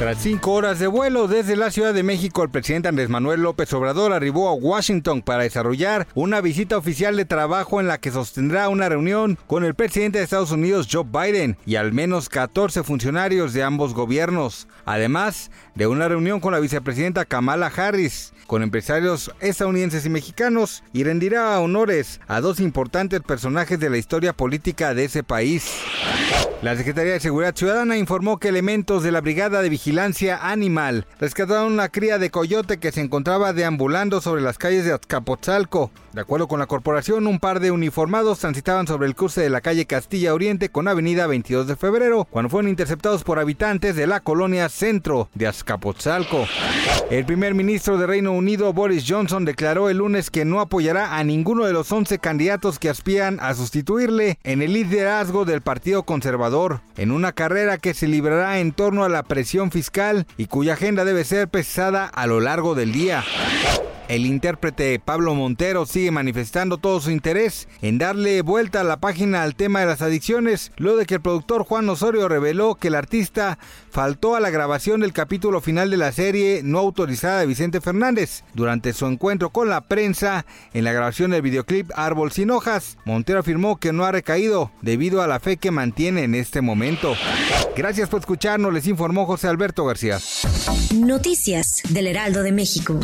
Tras cinco horas de vuelo desde la Ciudad de México, el presidente Andrés Manuel López Obrador arribó a Washington para desarrollar una visita oficial de trabajo en la que sostendrá una reunión con el presidente de Estados Unidos, Joe Biden, y al menos 14 funcionarios de ambos gobiernos, además de una reunión con la vicepresidenta Kamala Harris, con empresarios estadounidenses y mexicanos, y rendirá honores a dos importantes personajes de la historia política de ese país. La Secretaría de Seguridad Ciudadana informó que elementos de la Brigada de Vigilancia Animal rescataron una cría de coyote que se encontraba deambulando sobre las calles de Azcapotzalco. De acuerdo con la corporación, un par de uniformados transitaban sobre el cruce de la calle Castilla Oriente con Avenida 22 de Febrero, cuando fueron interceptados por habitantes de la colonia centro de Azcapotzalco. El primer ministro de Reino Unido, Boris Johnson, declaró el lunes que no apoyará a ninguno de los 11 candidatos que aspiran a sustituirle en el liderazgo del Partido Conservador, en una carrera que se librará en torno a la presión fiscal y cuya agenda debe ser pesada a lo largo del día. El intérprete Pablo Montero sigue manifestando todo su interés en darle vuelta a la página al tema de las adicciones, luego de que el productor Juan Osorio reveló que el artista faltó a la grabación del capítulo final de la serie no autorizada de Vicente Fernández. Durante su encuentro con la prensa en la grabación del videoclip Árbol sin hojas, Montero afirmó que no ha recaído debido a la fe que mantiene en este momento. Gracias por escucharnos, les informó José Alberto García. Noticias del Heraldo de México.